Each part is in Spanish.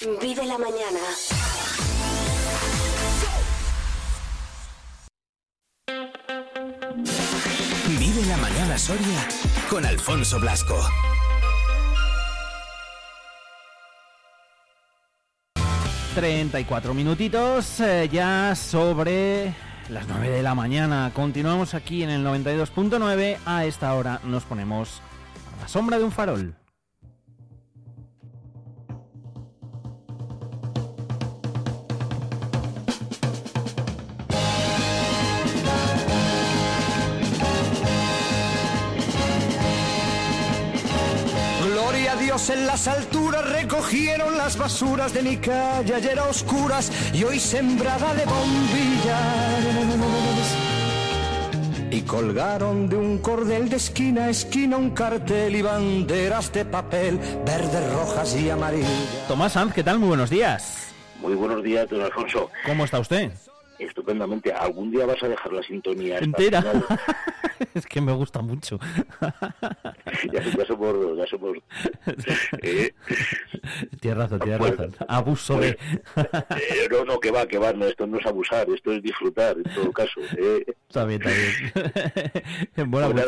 Vive la mañana. Vive la mañana Soria con Alfonso Blasco. ...34 minutitos eh, ya sobre las 9 de la mañana. Continuamos aquí en el 92.9. A esta hora nos ponemos a la sombra de un farol. Las alturas recogieron las basuras de mi calle ayer a oscuras y hoy sembrada de bombillas. Y colgaron de un cordel de esquina a esquina un cartel y banderas de papel verdes, rojas y amarillas. Tomás Sanz, ¿qué tal? Muy buenos días. Muy buenos días, don Alfonso. ¿Cómo está usted? Estupendamente. ¿Algún día vas a dejar la sintonía Entera. es que me gusta mucho. ya, ya somos ya somos eh, tienes razón, tienes Pues- razón. Abuso de... eh, no, no, que va, que va. No, esto no es abusar, esto es disfrutar, en todo caso. eh. Está bien, está bien. Mola Pues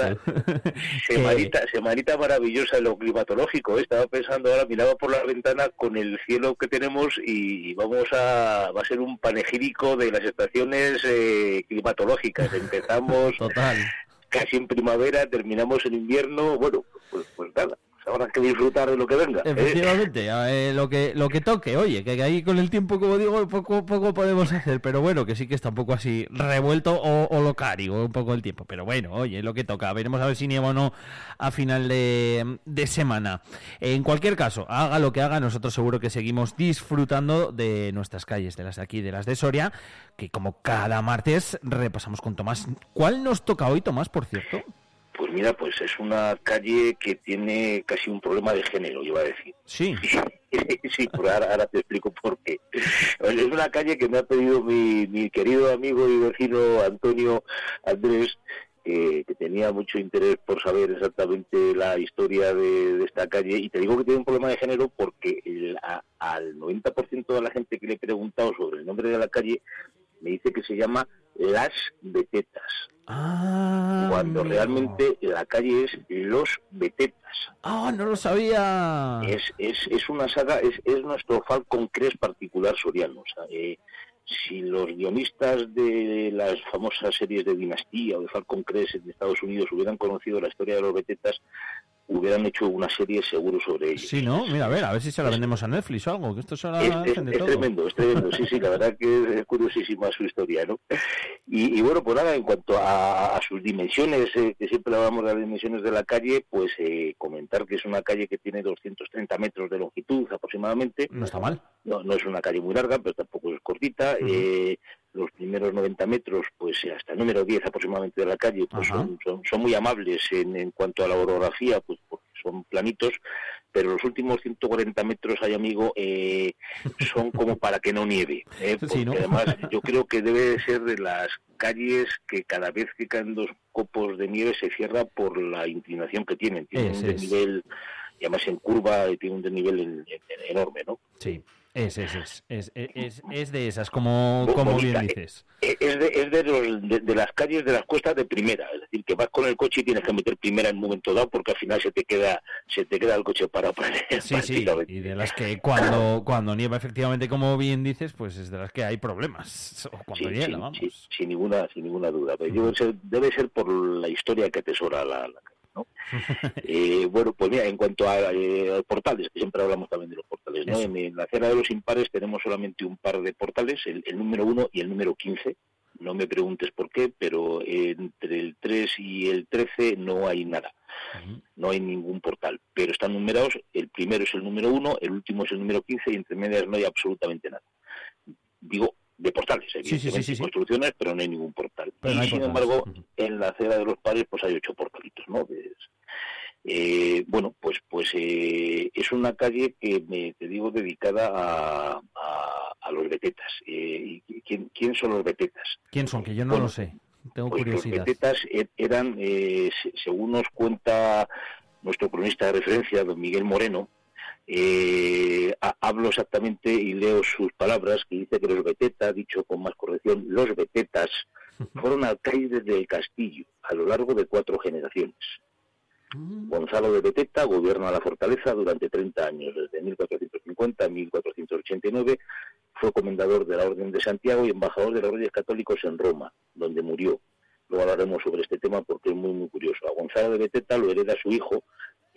Semanita, semanita maravillosa en lo climatológico. eh. Estaba pensando ahora, miraba por la ventana con el cielo que tenemos y vamos a, va a ser un panegírico de las estaciones eh, climatológicas. Empezamos Total. casi en primavera, terminamos en invierno. Bueno, pues, pues nada, habrá que disfrutar de lo que venga. ¿eh? Efectivamente, lo que lo que toque, oye, que ahí con el tiempo, como digo, poco poco podemos hacer, pero bueno, que sí que está un poco así revuelto o, o locario un poco el tiempo, pero bueno, oye, lo que toca, veremos a ver si nieva o no a final de, de semana. En cualquier caso, haga lo que haga, nosotros seguro que seguimos disfrutando de nuestras calles, de las de aquí, de las de Soria, que como cada martes repasamos con Tomás. ¿Cuál nos toca hoy, Tomás, por cierto? Pues mira, pues es una calle que tiene casi un problema de género, iba a decir. Sí. sí, pero ahora, ahora te explico por qué. Es una calle que me ha pedido mi, mi querido amigo y vecino Antonio Andrés, eh, que tenía mucho interés por saber exactamente la historia de, de esta calle. Y te digo que tiene un problema de género porque el- a- al 90% de la gente que le he preguntado sobre el nombre de la calle me dice que se llama Las Betetas, Ah, cuando amigo. realmente la calle es Los Betetas. Ah, no lo sabía. Es, es, es una saga, es, es nuestro Falcon Crest particular soriano. O sea, eh, si los guionistas de las famosas series de Dinastía o de Falcon Crest en Estados Unidos hubieran conocido la historia de los Betetas, hubieran hecho una serie seguro sobre ellos. Sí, ¿no? Mira, a ver, a ver si se la vendemos a Netflix o algo, que esto se la Es, es- de es todo. tremendo, es tremendo, sí, sí, la verdad que es curiosísima su historia, ¿no? Y, y bueno, pues nada, en cuanto a, a sus dimensiones, eh, que siempre hablamos de las dimensiones de la calle, pues eh, comentar que es una calle que tiene 230 metros de longitud aproximadamente, No está mal. no, no es una calle muy larga, pero tampoco es cortita, eh, los primeros 90 metros, pues eh, hasta el número 10 aproximadamente de la calle, pues son, son, son muy amables en, en cuanto a la orografía, pues porque son planitos, pero los últimos 140 metros, hay amigo, eh, son como para que no nieve, ¿eh? Sí, porque ¿no? además yo creo que debe de ser de las calles que cada vez que caen dos copos de nieve se cierra por la inclinación que tienen, tienen Es, un es. desnivel, y además en curva, tiene un desnivel en- en- enorme, ¿no? Sí, es, es, es, es, es, es de esas, como, como bonita, bien eh. dices. Eh, Es de, es de, los- de- de las calles de las cuestas de primera, es decir, que vas con el coche y tienes que meter primera en un momento dado porque al final se te queda se te queda el coche para para Sí, sí, y de las que cuando, cuando nieva, efectivamente, como bien dices, pues es de las que hay problemas. O cuando Sí, hiela, sí, vamos. sí, sin ninguna sin ninguna duda. Pero debe ser, debe ser por la historia que atesora la, ¿no? Eh, bueno, pues mira, en cuanto a eh, portales, que siempre hablamos también de los portales, ¿no? En, en la acera de los impares tenemos solamente un par de portales, el, el número 1 y el número 15. No me preguntes por qué, pero entre el 3 y el 13 no hay nada. No hay ningún portal, pero están numerados, el primero es el número 1, el último es el número 15 y entre medias no hay absolutamente nada. Digo, de portales, evidentemente, sí, sí. construcciones, pero no hay ningún portal. Pero y no sin portales. embargo, en la acera de los padres pues hay ocho portalitos, ¿no? Es- eh, bueno, pues pues eh, es una calle que me te digo dedicada a, a, a los betetas. Eh, ¿y ¿quién, ¿Quién son los betetas? ¿Quién son? Que yo no Bueno, lo sé. Tengo Pues los curiosidad. betetas e- eran, eh, se- según nos cuenta nuestro cronista de referencia, don Miguel Moreno, Eh, hablo exactamente y leo sus palabras, que dice que los Beteta, dicho con más corrección, los Betetas, fueron alcaides del castillo a lo largo de cuatro generaciones. Mm. Gonzalo de Beteta gobierna la fortaleza durante 30 años, desde 1450 a 1489. Fue comendador de la Orden de Santiago y embajador de los Reyes Católicos en Roma, donde murió. Luego hablaremos sobre este tema porque es muy, muy curioso. A Gonzalo de Beteta lo hereda su hijo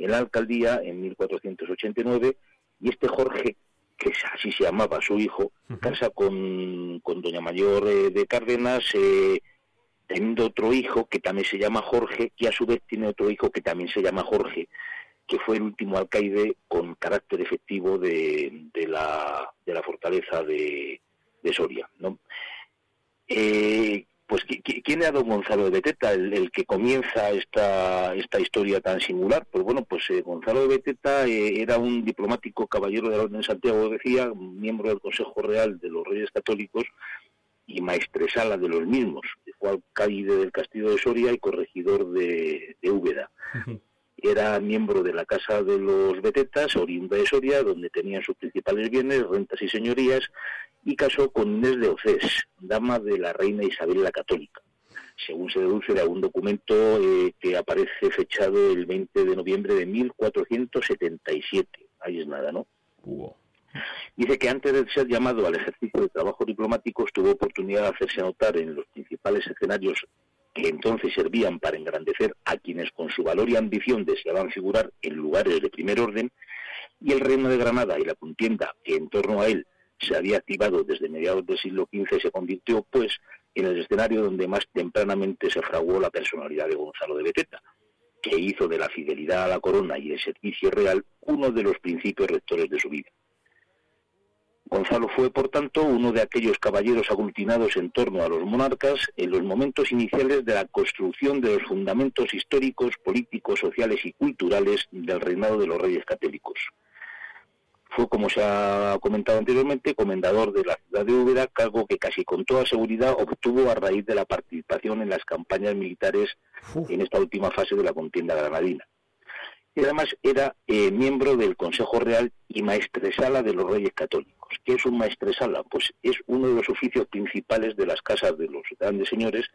en la alcaldía en 1489 y este Jorge, que así se llamaba su hijo, casa con, doña Mayor eh, de Cárdenas, eh, teniendo otro hijo que también se llama Jorge, y a su vez tiene otro hijo que también se llama Jorge, que fue el último alcaide con carácter efectivo de, de, la, de la fortaleza de, de Soria. ¿no? Eh, pues ¿quién era don Gonzalo de Beteta, el, que comienza esta, esta historia tan singular? Pues bueno, pues eh, Gonzalo de Beteta eh, era un diplomático caballero de la Orden de Santiago, decía, miembro del Consejo Real de los Reyes Católicos, y maestresala de los mismos, fue alcaide del Castillo de Soria y corregidor de, Úbeda. Era miembro de la Casa de los Betetas, oriunda de Soria, donde tenían sus principales bienes, rentas y señorías, y casó con Inés de Océs, dama de la reina Isabel la Católica. Según se deduce de algún documento eh, que aparece fechado el 20 de noviembre de 1477. Ahí es nada, ¿no? Dice que antes de ser llamado al ejercicio de trabajo diplomático tuvo oportunidad de hacerse notar en los principales escenarios que entonces servían para engrandecer a quienes con su valor y ambición deseaban figurar en lugares de primer orden, y el reino de Granada y la contienda que en torno a él se había activado desde mediados del siglo XV se convirtió, pues, en el escenario donde más tempranamente se fraguó la personalidad de Gonzalo de Beteta, que hizo de la fidelidad a la corona y el servicio real uno de los principios rectores de su vida. Gonzalo fue, por tanto, uno de aquellos caballeros aglutinados en torno a los monarcas en los momentos iniciales de la construcción de los fundamentos históricos, políticos, sociales y culturales del reinado de los reyes católicos. Fue, como se ha comentado anteriormente, comendador de la ciudad de Úbeda, cargo que casi con toda seguridad obtuvo a raíz de la participación en las campañas militares en esta última fase de la contienda granadina y además era eh, miembro del Consejo Real y maestresala de los Reyes Católicos. ¿Qué es un maestresala? Pues es uno de los oficios principales de las casas de los grandes señores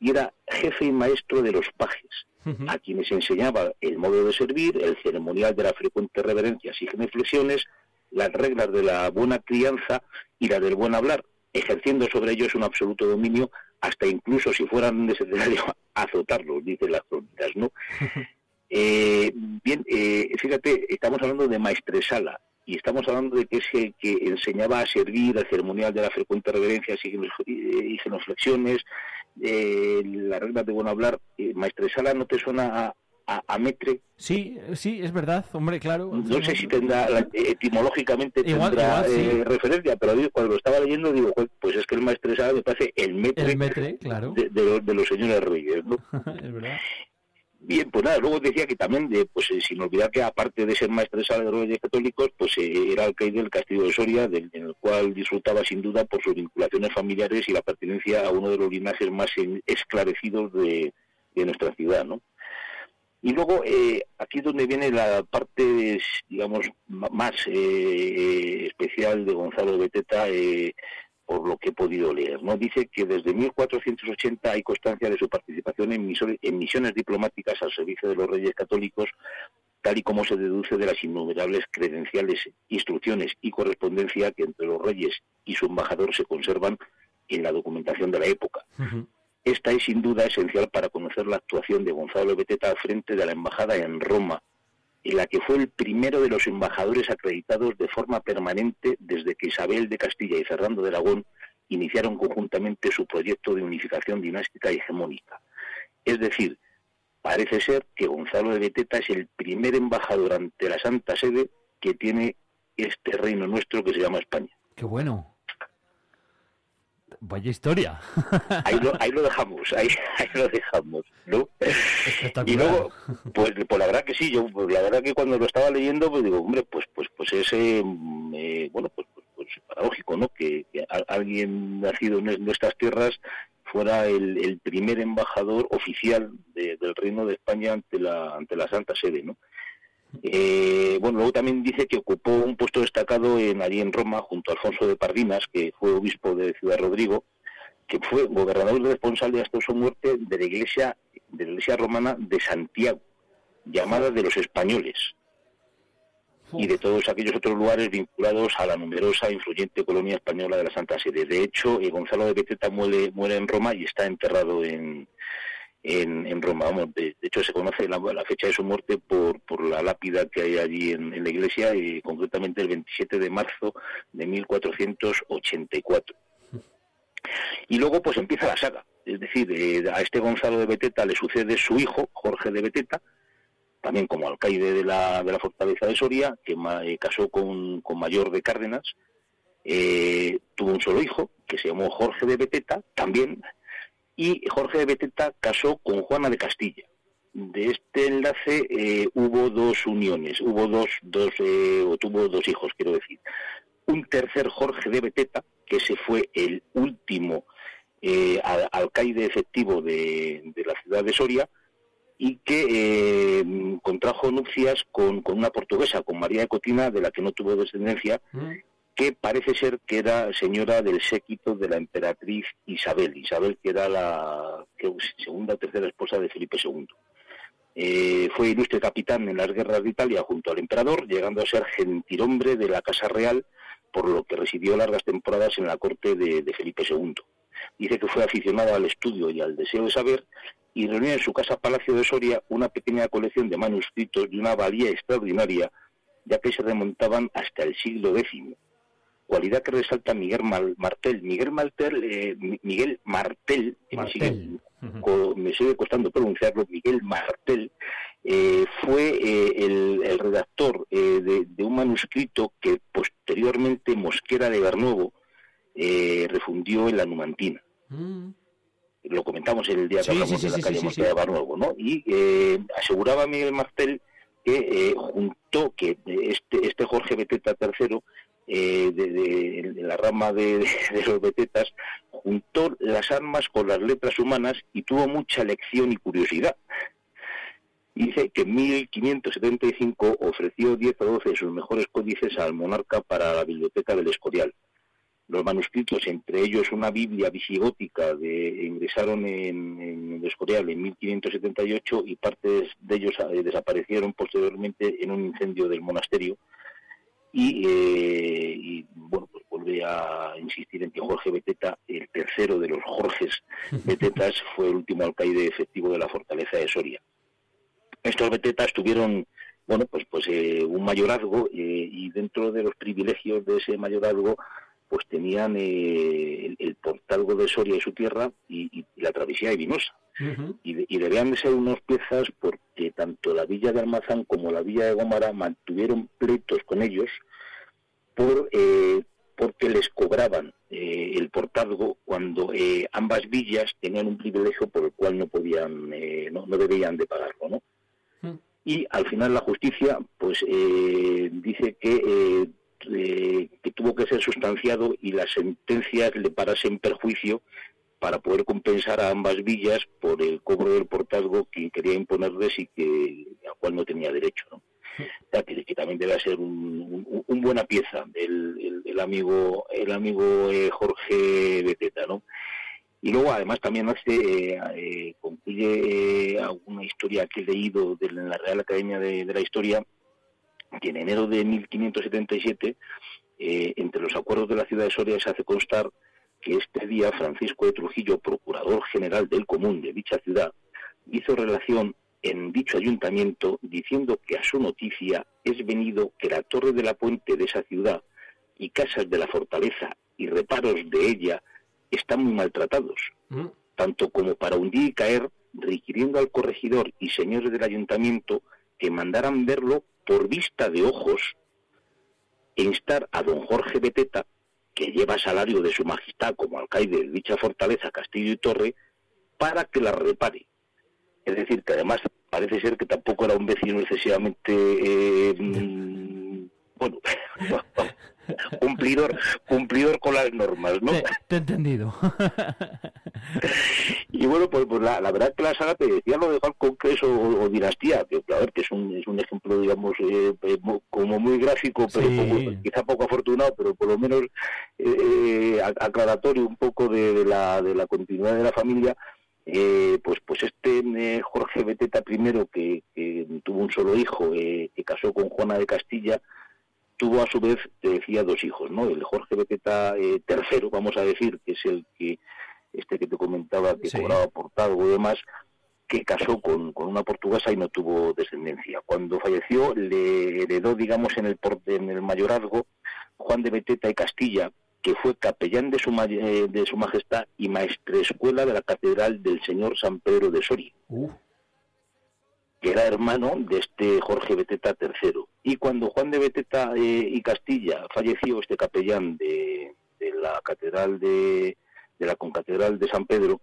y era jefe y maestro de los pajes, a quienes enseñaba el modo de servir, el ceremonial de las frecuentes reverencias y genuflexiones, las reglas de la buena crianza y la del buen hablar, ejerciendo sobre ellos un absoluto dominio, hasta incluso si fueran necesario azotarlos, dicen las crónicas, ¿no? Eh, bien, eh, fíjate, estamos hablando de maestresala y estamos hablando de que es el que enseñaba a servir al ceremonial de la frecuente reverencia y genuflexiones, eh, las reglas de buen hablar. Eh, maestresala no te suena a, a, metre. Sí, sí, es verdad, hombre, claro. No sé si tendrá, etimológicamente tendrá referencia, pero cuando lo estaba leyendo digo, pues es que el maestresala me parece el metre, claro. de, los, de, los, señores reyes, ¿no? es verdad. Bien, pues nada, luego decía que también, de, pues eh, sin olvidar que aparte de ser maestresala de católicos, pues eh, era alcaide del castillo de Soria, en el cual disfrutaba sin duda por sus vinculaciones familiares y la pertenencia a uno de los linajes más esclarecidos de, nuestra ciudad, ¿no? Y luego, eh, aquí es donde viene la parte, digamos, más especial de Gonzalo Beteta, eh, por lo que he podido leer. ¿no? Dice que desde 1480 hay constancia de su participación en, misiones diplomáticas al servicio de los reyes católicos, tal y como se deduce de las innumerables credenciales, instrucciones y correspondencia que entre los reyes y su embajador se conservan en la documentación de la época. Esta es sin duda esencial para conocer la actuación de Gonzalo Beteta al frente de la embajada en Roma, en la que fue el primero de los embajadores acreditados de forma permanente desde que Isabel de Castilla y Fernando de Aragón iniciaron conjuntamente su proyecto de unificación dinástica y hegemónica. Es decir, parece ser que Gonzalo de Beteta es el primer embajador ante la Santa Sede que tiene este reino nuestro que se llama España. Qué bueno. Vaya historia. Ahí lo, ahí lo dejamos, ahí, ahí lo dejamos, ¿no? Y luego, pues, pues la verdad que sí, yo pues, la verdad que cuando lo estaba leyendo, pues digo, hombre, pues pues pues ese, eh, bueno, pues, pues, pues, paradójico, ¿no? Que, alguien nacido en nuestras tierras fuera el, el primer embajador oficial del Reino de España ante la ante la Santa Sede, ¿no? Eh, bueno, luego también dice que ocupó un puesto destacado en, allí en Roma junto a Alfonso de Pardinas, que fue obispo de Ciudad Rodrigo, que fue gobernador responsable hasta su muerte de la iglesia de la iglesia romana de Santiago, llamada de los españoles, y de todos aquellos otros lugares vinculados a la numerosa e influyente colonia española de la Santa Sede. De hecho, Gonzalo de Beteta muere, muere en Roma y está enterrado en, en, Roma. de, hecho, se conoce la, fecha de su muerte por, por la lápida que hay allí en, la iglesia, y concretamente el 27 de marzo de 1484. Y luego pues empieza la saga, es decir, eh, a este Gonzalo de Beteta le sucede su hijo, Jorge de Beteta, también como alcaide de la, de la fortaleza de Soria, que eh, casó con, con, Mayor de Cárdenas, eh, tuvo un solo hijo, que se llamó Jorge de Beteta, también, y Jorge de Beteta casó con Juana de Castilla. De este enlace hubo dos uniones, hubo dos, dos o tuvo dos hijos, quiero decir. Un tercer Jorge de Beteta, que ese fue el último eh, alcaide efectivo de, la ciudad de Soria y que eh, contrajo nupcias con, una portuguesa, con María de Cotina, de la que no tuvo descendencia, mm. Que parece ser que era señora del séquito de la emperatriz Isabel, Isabel que era la segunda o tercera esposa de Felipe II. Eh, fue ilustre capitán en las guerras de Italia junto al emperador, llegando a ser gentilhombre de la Casa Real por lo que residió largas temporadas en la corte de, Felipe II. Dice que fue aficionado al estudio y al deseo de saber y reunió en su casa Palacio de Soria una pequeña colección de manuscritos de una valía extraordinaria, ya que se remontaban hasta el siglo X, cualidad que resalta Miguel Martel. Miguel Martel, eh, Miguel Martel, Me, sigue, costando pronunciarlo, Miguel Martel, eh, fue eh, el, redactor de, un manuscrito que posteriormente Mosquera de Bernuevo refundió en la Numantina. Mm. Lo comentamos el día que hablamos de la calle Mosquera de Bernuevo, ¿no? Y aseguraba Miguel Martel que juntó que este, este Jorge Beteta III de, la rama de, los betetas, juntó las armas con las letras humanas y tuvo mucha lección y curiosidad. Dice que en 1575 ofreció 10 o 12 de sus mejores códices al monarca para la biblioteca del Escorial. Los manuscritos, entre ellos una Biblia visigótica, de, ingresaron en, el Escorial en 1578 y partes de ellos eh, desaparecieron posteriormente en un incendio del monasterio. Y, eh, y, bueno, pues vuelve a insistir en que Jorge Beteta, el tercero de los Jorges Betetas, fue el último alcaide efectivo de la fortaleza de Soria. Estos betetas tuvieron, bueno, pues, pues eh, un mayorazgo eh, y dentro de los privilegios de ese mayorazgo, pues tenían eh, el, portalgo de Soria y su tierra y, la travesía de Vinosa. y, debían de ser unas piezas porque tanto la villa de Almazán como la villa de Gómara mantuvieron pleitos con ellos por porque les cobraban el portalgo cuando ambas villas tenían un privilegio por el cual no podían, no, no, debían de pagarlo, ¿no? y al final la justicia pues eh, dice que, eh, eh, que tuvo que ser sustanciado y las sentencias le parasen perjuicio para poder compensar a ambas villas por el cobro del portazgo que quería imponerles y que al cual no tenía derecho. ¿no? Que, también debe ser un, buena pieza el, el, amigo el amigo Jorge Beteta, ¿no? Y luego, además, también hace, eh, eh, concluye eh, alguna historia que he leído de la Real Academia de, la Historia, que en enero de 1577, entre los acuerdos de la ciudad de Soria, se hace constar que este día Francisco de Trujillo, procurador general del común de dicha ciudad, hizo relación en dicho ayuntamiento diciendo que a su noticia es venido que la torre de la puente de esa ciudad y casas de la fortaleza y reparos de ella están muy maltratados, mm. tanto como para hundir y caer, requiriendo al corregidor y señores del ayuntamiento que mandaran verlo por vista de ojos e instar a don Jorge Beteta, que lleva salario de su majestad como alcaide de dicha fortaleza, castillo y torre, para que la repare. Es decir, que además parece ser que tampoco era un vecino excesivamente eh, mm, bueno, cumplidor, cumplidor con las normas, ¿no? Te, he entendido. Y bueno, pues, pues la, verdad que la saga te decía lo de Falcon Crest o, Dinastía, que a ver, que es un, es un ejemplo, digamos, eh, eh, como muy gráfico, pero quizá poco afortunado, pero por lo menos eh, aclaratorio un poco de, la, de la continuidad de la familia. Pues pues este Jorge Beteta I, que, que, tuvo un solo hijo, que casó con Juana de Castilla, tuvo a su vez, te decía, dos hijos, ¿no? El Jorge Beteta III, vamos a decir, que es el que este que te comentaba que cobraba portado y demás, que casó con, una portuguesa y no tuvo descendencia. Cuando falleció le heredó, digamos, en el, en el mayorazgo Juan de Beteta y Castilla, que fue capellán de su, eh, de su majestad y maestrescuela de la Catedral del Señor San Pedro de Soria, que era hermano de este Jorge Beteta III. Y cuando Juan de Beteta eh, y Castilla falleció, este capellán de la Catedral de, de la concatedral de San Pedro,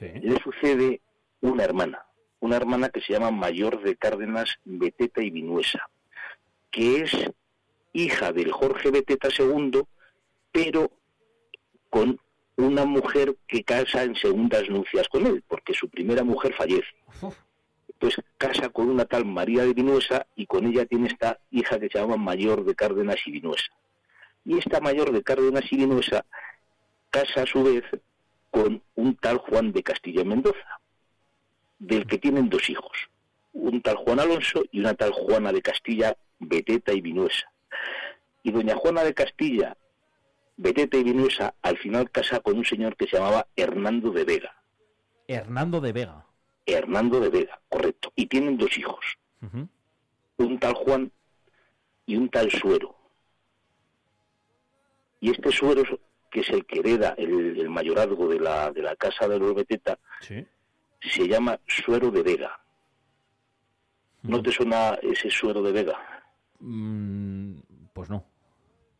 le sucede una hermana, una hermana que se llama Mayor de Cárdenas Beteta y Vinuesa, que es hija del Jorge Beteta II, pero con una mujer que casa en segundas nupcias con él, porque su primera mujer fallece. Pues casa con una tal María de Vinuesa y con ella tiene esta hija que se llama Mayor de Cárdenas y Vinuesa. Y esta Mayor de Cárdenas y Vinuesa casa a su vez con un tal Juan de Castilla y Mendoza, del que tienen dos hijos, un tal Juan Alonso y una tal Juana de Castilla, Beteta y Vinuesa. Y doña Juana de Castilla, Beteta y Vinuesa, al final casa con un señor que se llamaba Hernando de Vega. Hernando de Vega. Hernando de Vega, correcto. Y tienen dos hijos, un tal Juan y un tal Suero. Y este Suero que es el que hereda el, mayorazgo de la, de la casa de los Beteta, se llama Suero de Vega. ¿No te suena ese Suero de Vega? Mm, pues no.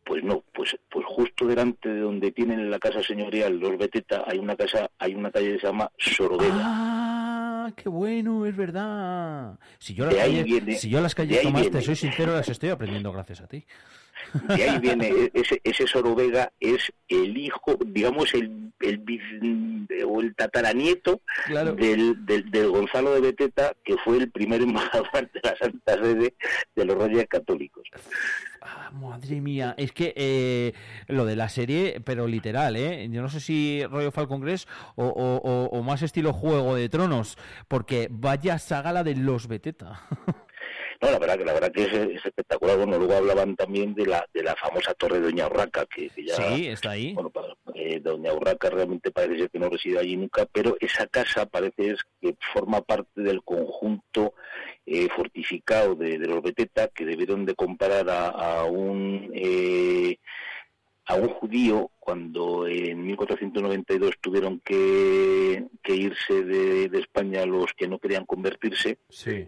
Pues no, pues, pues justo delante de donde tienen la casa señorial los Beteta hay una casa, hay una calle que se llama Sorodega. Ah, qué bueno, es verdad. Si yo, las calles, si yo las calles tomaste, soy sincero, las estoy aprendiendo gracias a ti. De ahí viene, e-, ese, ese Sorovega es el hijo, digamos, el, el, o el tataranieto del, del, Gonzalo de Beteta, que fue el primer embajador de la Santa Sede de los Reyes Católicos. Ah, madre mía, es que eh, lo de la serie, pero literal, ¿eh? Yo no sé si rollo Falcon Crest o, o, o, más estilo Juego de Tronos, porque vaya saga la de los Beteta. No, la verdad que la verdad que es, espectacular. Bueno, luego hablaban también de la de la famosa torre de Doña Urraca, que, ya sí está ahí. Bueno, eh, Doña Urraca realmente parece ser que no reside allí nunca, pero esa casa parece es que forma parte del conjunto eh, fortificado de, los Beteta que debieron de comprar a, un eh, a un judío cuando en 1492 tuvieron que, irse de, España los que no querían convertirse,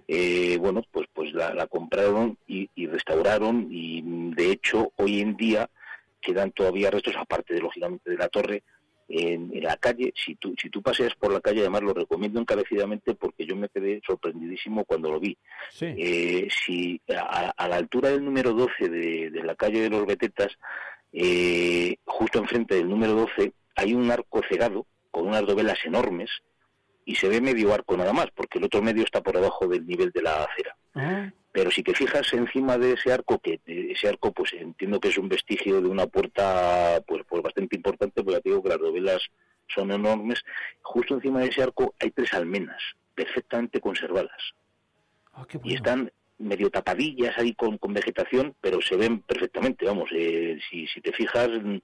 eh, bueno, pues pues la, compraron y, restauraron y de hecho hoy en día quedan todavía restos, aparte de lógicamente de la torre, en, la calle, si tú, si tú paseas por la calle, además lo recomiendo encarecidamente porque yo me quedé sorprendidísimo cuando lo vi. Eh, si a, la altura del número 12 de, de la calle de los Betetas, eh, justo enfrente del número 12 hay un arco cegado con unas dovelas enormes y se ve medio arco nada más, porque el otro medio está por debajo del nivel de la acera. Ah. Pero si te fijas encima de ese arco, que ese arco pues entiendo que es un vestigio de una puerta pues, pues bastante importante, porque te digo que las dovelas son enormes, justo encima de ese arco hay tres almenas perfectamente conservadas. Ah, y están medio tapadillas ahí con, con vegetación, pero se ven perfectamente, vamos, eh, si, si te fijas, mm,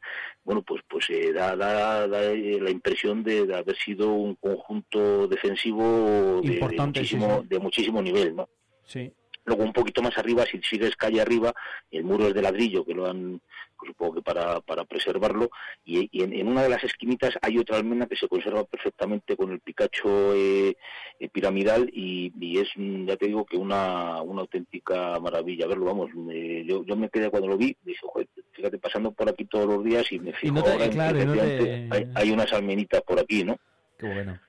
bueno, pues pues eh, da, da, eh, la impresión de, haber sido un conjunto defensivo de, muchísimo, de muchísimo nivel, ¿no? Sí. Luego un poquito más arriba, si sigues calle arriba, el muro es de ladrillo, que lo han, pues supongo que para, para preservarlo, y, en, una de las esquinitas hay otra almena que se conserva perfectamente con el picacho eh, eh, piramidal y, es, ya te digo, que una, una auténtica maravilla verlo, vamos, yo, yo me quedé cuando lo vi, dije, fíjate, pasando por aquí todos los días y me fijo, hay, hay, unas almenitas por aquí, ¿no? Qué bueno.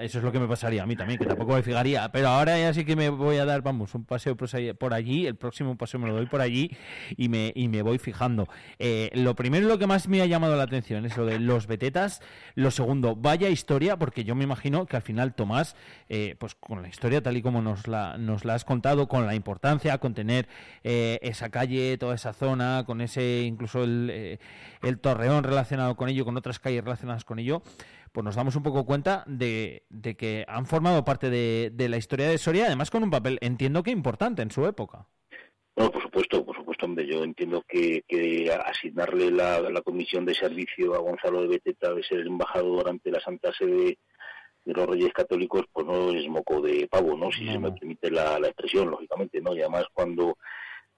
Eso es lo que me pasaría a mí también, que tampoco me fijaría. Pero ahora ya sí que me voy a dar, vamos, un paseo por allí. El próximo paseo me lo doy por allí y me, y me voy fijando. Eh, lo primero, lo que más me ha llamado la atención es lo de los betetas. Lo segundo, vaya historia, porque yo me imagino que al final Tomás, eh, pues con la historia tal y como nos la, nos la has contado, con la importancia, con tener eh, esa calle, toda esa zona, con ese incluso el, el torreón relacionado con ello, con otras calles relacionadas con ello pues nos damos un poco cuenta de, que han formado parte de, la historia de Soria, además con un papel, entiendo que importante en su época. Bueno, por supuesto, por supuesto, hombre, yo entiendo que, asignarle la, comisión de servicio a Gonzalo de Beteta de ser embajador ante la Santa Sede de los Reyes Católicos, pues no es moco de pavo, ¿no? Si se me permite la, la expresión, lógicamente, ¿no? Y además cuando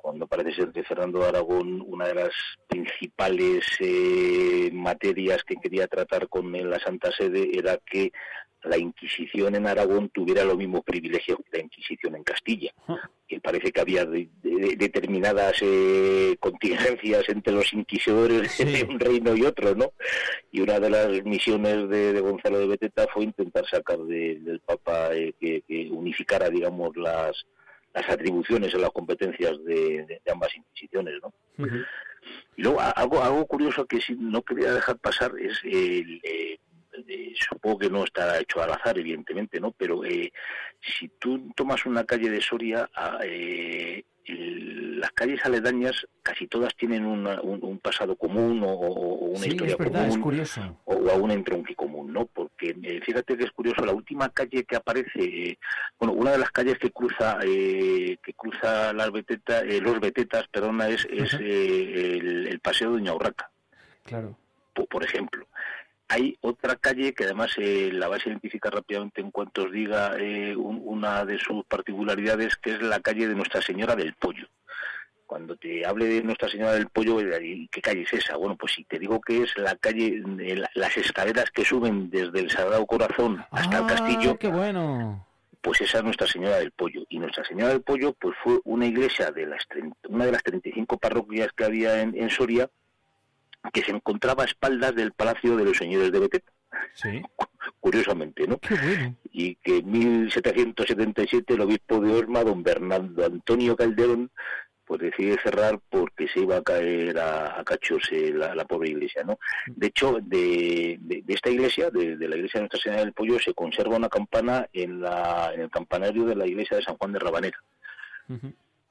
cuando parece ser que Fernando Aragón, una de las principales eh, materias que quería tratar con la Santa Sede era que la Inquisición en Aragón tuviera los mismos privilegios que la Inquisición en Castilla. Que parece que había determinadas eh, contingencias entre los inquisidores de un reino y otro, ¿no? Y una de las misiones de, Gonzalo de Beteta fue intentar sacar del Papa eh, que, unificara, digamos, las las atribuciones o las competencias de, ambas inquisiciones, ¿no? Y luego algo, algo curioso que sí no quería dejar pasar es el, eh, eh, supongo que no está hecho al azar, evidentemente, ¿no? Pero eh, si tú tomas una calle de Soria, ah, eh, las calles aledañas casi todas tienen un, pasado común o, una historia común o, o un entronque común, ¿no? Porque fíjate que es curioso, la última calle que aparece, bueno, una de las calles que cruza que cruza las betetas, los betetas, perdona, es, es el, paseo de Doña Urraca. Claro. por ejemplo hay otra calle que además eh, la vais a identificar rápidamente en cuanto os diga eh, una de sus particularidades, que es la calle de Nuestra Señora del Pollo. Cuando te hable de Nuestra Señora del Pollo, ¿qué calle es esa? Bueno, pues si te digo que es la calle, las escaleras que suben desde el Sagrado Corazón hasta el ah, castillo. ¡Qué bueno! Pues esa es Nuestra Señora del Pollo. Y Nuestra Señora del Pollo pues fue una iglesia de las una de las 35 parroquias que había en Soria, que se encontraba a espaldas del Palacio de los Señores de Beteta. Sí. Curiosamente, ¿no? Y que en 1777 el obispo de Osma, don Bernardo Antonio Calderón, pues decide cerrar porque se iba a caer a, cachos eh, la, pobre iglesia, ¿no? De hecho, de, esta iglesia, de, la iglesia de Nuestra Señora del Pollo, se conserva una campana en, la, en el campanario de la iglesia de San Juan de Rabanera.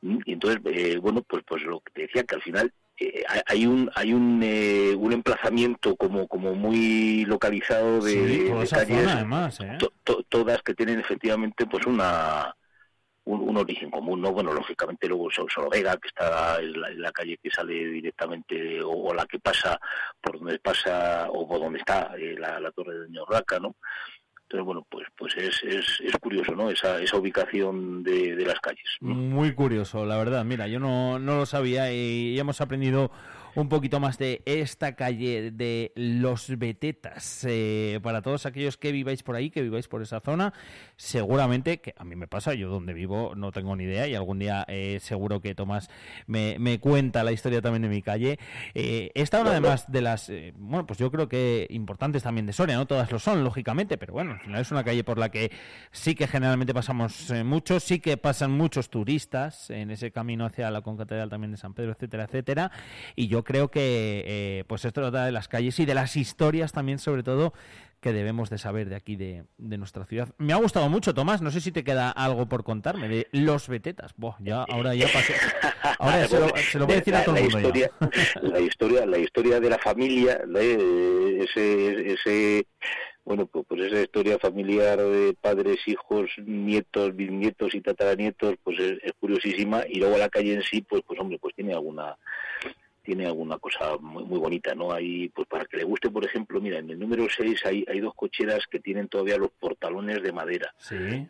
Y entonces, eh, bueno, pues, pues lo que te decía, que al final eh, hay un hay un, eh, un emplazamiento como como muy localizado de, calles. además, ¿eh? todas que tienen efectivamente pues una un, origen común no bueno lógicamente luego Solo Vega que está en la, calle que sale directamente o, la que pasa por donde pasa o por donde está la, la, torre de Doña Urraca no entonces, bueno, pues, pues es, es, es curioso, ¿no? Esa, esa ubicación de, de las calles. Muy curioso, la verdad. Mira, yo no, no lo sabía y hemos aprendido un poquito más de esta calle de Los Betetas. Eh, para todos aquellos que viváis por ahí, que viváis por esa zona, seguramente, que a mí me pasa, yo donde vivo no tengo ni idea y algún día eh, seguro que Tomás me, me, cuenta la historia también de mi calle. Eh, esta una además de las, bueno, pues yo creo que importantes también de Soria, no todas lo son, lógicamente, pero bueno, al final es una calle por la que sí que generalmente pasamos muchos, sí que pasan muchos turistas en ese camino hacia la concatedral también de San Pedro, etcétera, etcétera, y yo creo que eh, pues esto trata de las calles y de las historias también, sobre todo, que debemos de saber de aquí de, nuestra ciudad. Me ha gustado mucho, Tomás. No sé si te queda algo por contarme de los Betetas. ya, ahora ya pasé. Ahora se, lo, voy a decir a todo el mundo. Historia, La historia, la historia de la familia, ese, ese bueno, pues, pues, esa historia familiar de padres, hijos, nietos, bisnietos y tataranietos, pues es, es, curiosísima. Y luego la calle en sí, pues, pues hombre, pues tiene alguna tiene alguna cosa muy, muy bonita, ¿no? Hay, pues para que le guste, por ejemplo, mira, en el número 6 hay, hay dos cocheras que tienen todavía los portalones de madera. Sí.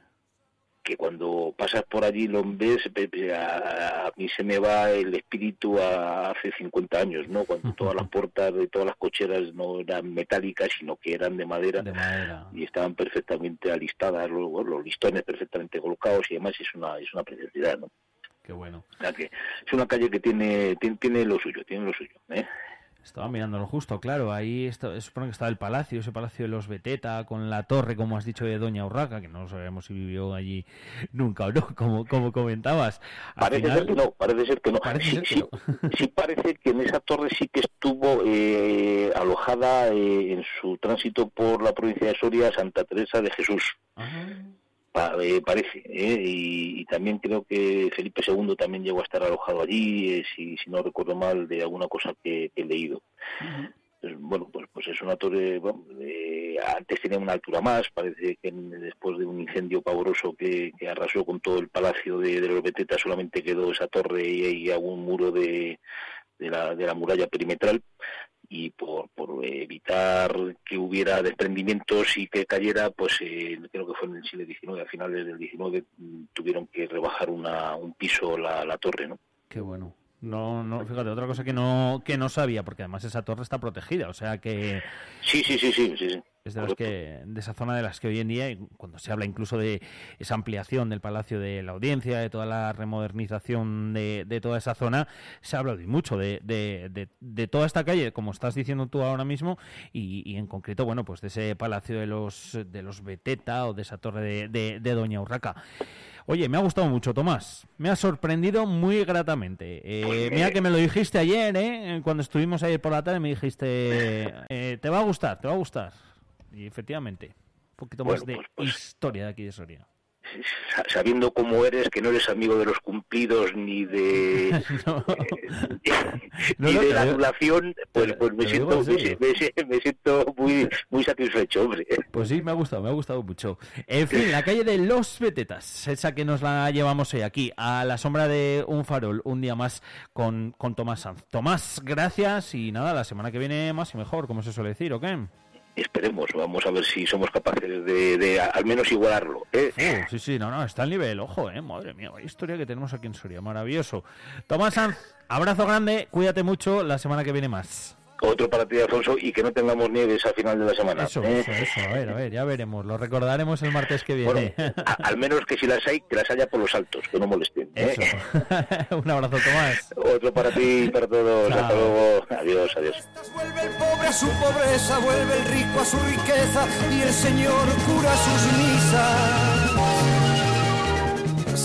Que cuando pasas por allí lo ves, a, mí se me va el espíritu a hace 50 años, ¿no? Cuando todas las puertas de todas las cocheras no eran metálicas, sino que eran de madera, de madera. y estaban perfectamente alistadas, los, los listones perfectamente colocados y además es una, es una preciosidad, ¿no? Bueno. que es una calle que tiene, tiene, lo suyo, tiene lo suyo. ¿eh? Estaba mirándolo justo, claro. Ahí está, supone que estaba el palacio, ese palacio de los Beteta, con la torre, como has dicho, de Doña Urraca, que no sabemos si vivió allí nunca o no, como, como comentabas. parece ser que no, parece ser que no. sí, parece que en esa torre sí que estuvo eh, alojada eh, en su tránsito por la provincia de Soria Santa Teresa de Jesús. Eh, parece, ¿eh? y, también creo que Felipe II también llegó a estar alojado allí, eh, si, si, no recuerdo mal, de alguna cosa que, he leído. Pues, bueno, pues, pues es una torre, antes tenía una altura más, parece que después de un incendio pavoroso que, arrasó con todo el palacio de, de los Betetas solamente quedó esa torre y, y algún muro de, de, la, de la muralla perimetral y por, por evitar que hubiera desprendimientos y que cayera, pues eh, creo que fue en el siglo XIX, a finales del XIX mm, tuvieron que rebajar una, un piso la, la torre, ¿no? Qué bueno. No, no, fíjate, otra cosa que no, que no sabía, porque además esa torre está protegida, o sea que... Sí, sí, sí, sí, sí. Es de, que, de esa zona de las que hoy en día, cuando se habla incluso de esa ampliación del Palacio de la Audiencia, de toda la remodernización de, de toda esa zona, se habla de mucho de, de, de, toda esta calle, como estás diciendo tú ahora mismo, y, y, en concreto, bueno, pues de ese Palacio de los, de los Beteta o de esa torre de, Doña Urraca. Oye, me ha gustado mucho, Tomás. Me ha sorprendido muy gratamente. Eh, mira que me lo dijiste ayer, ¿eh? Cuando estuvimos ayer por la tarde, me dijiste, eh, te va a gustar, te va a gustar. Y efectivamente, un poquito más de pues, pues historia de aquí de Soria sabiendo cómo eres, que no eres amigo de los cumplidos ni de eh, ni, de la anulación, pues, pues me, siento, me, siento muy muy satisfecho, hombre. Pues sí, me ha gustado, me ha gustado mucho. En fin, la calle de Los Betetas, esa que nos la llevamos hoy aquí, a la sombra de un farol, un día más con, con Tomás Sanz. Tomás, gracias y nada, la semana que viene más y mejor, como se suele decir, ¿ok? Esperemos, vamos a ver si somos capaces de, al menos igualarlo. ¿eh? sí, sí, no, no, está al nivel, ojo, ¿eh? madre mía, la historia que tenemos aquí en Soria, maravilloso. Tomás Sanz, abrazo grande, cuídate mucho, la semana que viene más otro para ti, Alfonso, y que no tengamos nieves a final de la semana. Eso, ¿eh? eso, eso, a ver, a ver, ya veremos, lo recordaremos el martes que viene. al menos que si las hay, que las haya por los altos, que no molesten. ¿eh? Un abrazo, Tomás. Otro para ti y para todos. Hasta luego. Adiós, adiós. Vuelve el pobre a su pobreza, vuelve el rico a su riqueza, y el Señor cura sus misas